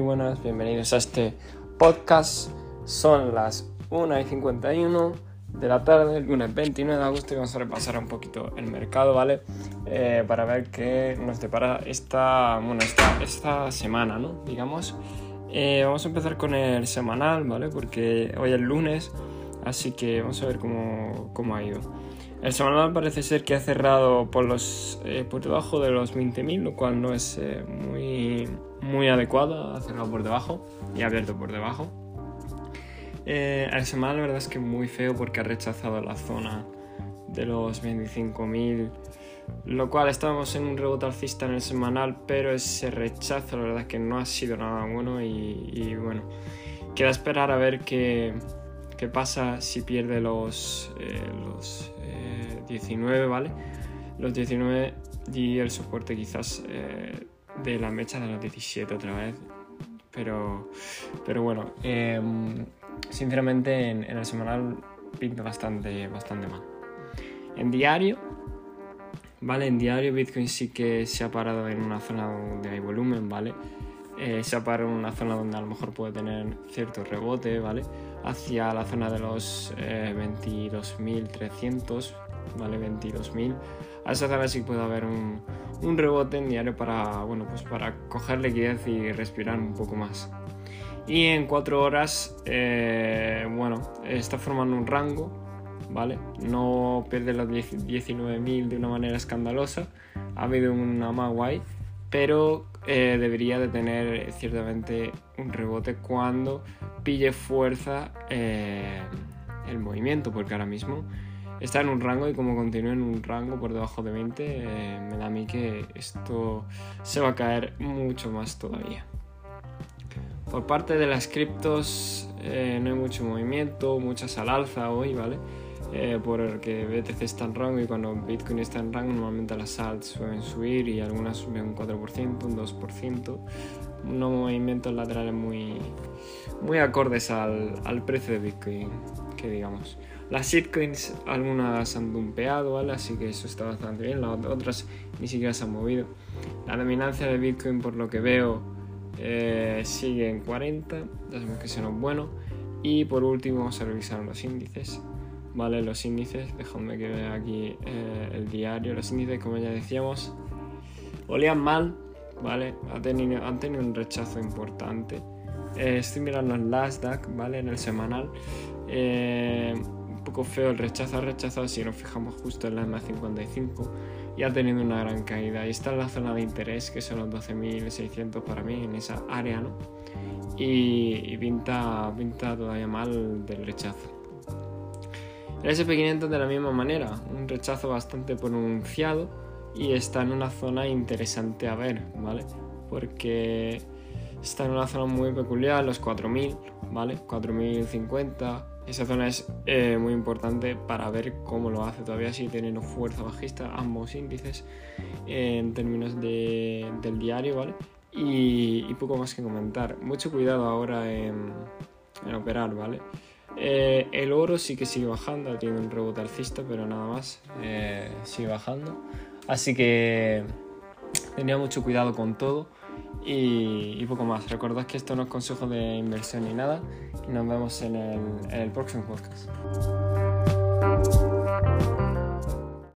buenas, bienvenidos a este podcast. Son las 1 y 51 de la tarde, el lunes 29 de agosto, y vamos a repasar un poquito el mercado, ¿vale? Eh, para ver qué nos depara esta, bueno, esta semana, ¿no? Digamos. Eh, vamos a empezar con el semanal, ¿vale? Porque hoy es lunes, así que vamos a ver cómo, cómo ha ido. El semanal parece ser que ha cerrado por, los, eh, por debajo de los 20.000, lo cual no es eh, muy, muy adecuado. Ha cerrado por debajo y ha abierto por debajo. Eh, el semanal la verdad es que muy feo porque ha rechazado la zona de los 25.000, lo cual estábamos en un rebote alcista en el semanal, pero ese rechazo la verdad es que no ha sido nada bueno y, y bueno, queda esperar a ver qué qué pasa si pierde los, eh, los 19, ¿vale? Los 19 y el soporte quizás eh, de la mecha de los 17 otra vez. Pero, pero bueno, em, sinceramente en, el semanal pinta bastante, bastante mal. En diario, ¿vale? En diario Bitcoin sí que se ha parado en una zona donde hay volumen, ¿vale? Eh, en una zona donde a lo mejor puede tener cierto rebote, ¿vale? Hacia la zona de los 22.300, ¿vale? 22.000. A esa zona sí puede haber un, un, rebote en diario para, bueno, pues para coger liquidez y respirar un poco más. Y en 4 horas, eh, bueno, está formando un rango, ¿vale? No pierde los 19.000 de una manera escandalosa. Ha habido una más guay, pero eh, debería de tener ciertamente un rebote cuando pille fuerza eh, el movimiento, porque ahora mismo está en un rango y como continúa en un rango por debajo de 20, eh, me da a mí que esto se va a caer mucho más todavía. Por parte de las criptos eh, no hay mucho movimiento, muchas al alza hoy, ¿vale? Eh, porque BTC está en rango y cuando Bitcoin está en rango normalmente las alts suelen subir y algunas suben un 4%, un 2%, unos movimientos laterales muy, muy acordes al, al precio de Bitcoin, que digamos. Las shitcoins algunas han dumpeado, ¿vale? Así que eso está bastante bien. Las otras ni siquiera se han movido. La dominancia de Bitcoin, por lo que veo, eh, sigue en 40. Ya sabemos que eso no es bueno. Y por último vamos a revisar los índices. ¿Vale? Los índices, dejadme que vea aquí eh, el diario. Los índices, como ya decíamos, olían mal, ¿vale? Han tenido, han tenido un rechazo importante. Eh, estoy mirando el Nasdaq, ¿vale? En el semanal. Eh, poco feo el rechazo, ha rechazado si nos fijamos justo en la M55 y ha tenido una gran caída. Y está en la zona de interés, que son los 12.600 para mí, en esa área, ¿no? Y, pinta, pinta todavía mal del rechazo. El SP500 de la misma manera, un rechazo bastante pronunciado y está en una zona interesante a ver, ¿vale? Porque está en una zona muy peculiar, los 4000, ¿vale? 4050 esa zona es eh, muy importante para ver cómo lo hace todavía sigue teniendo fuerza bajista ambos índices en términos de, del diario, ¿vale? Y, poco más que comentar. Mucho cuidado ahora en, operar, ¿vale? Eh, el oro sí que sigue bajando, tiene un rebote alcista, pero nada más, eh, sigue bajando. Así que tenía mucho cuidado con todo y, poco más. Recordad que esto no es consejo de inversión ni nada y nos vemos en el, en el próximo podcast.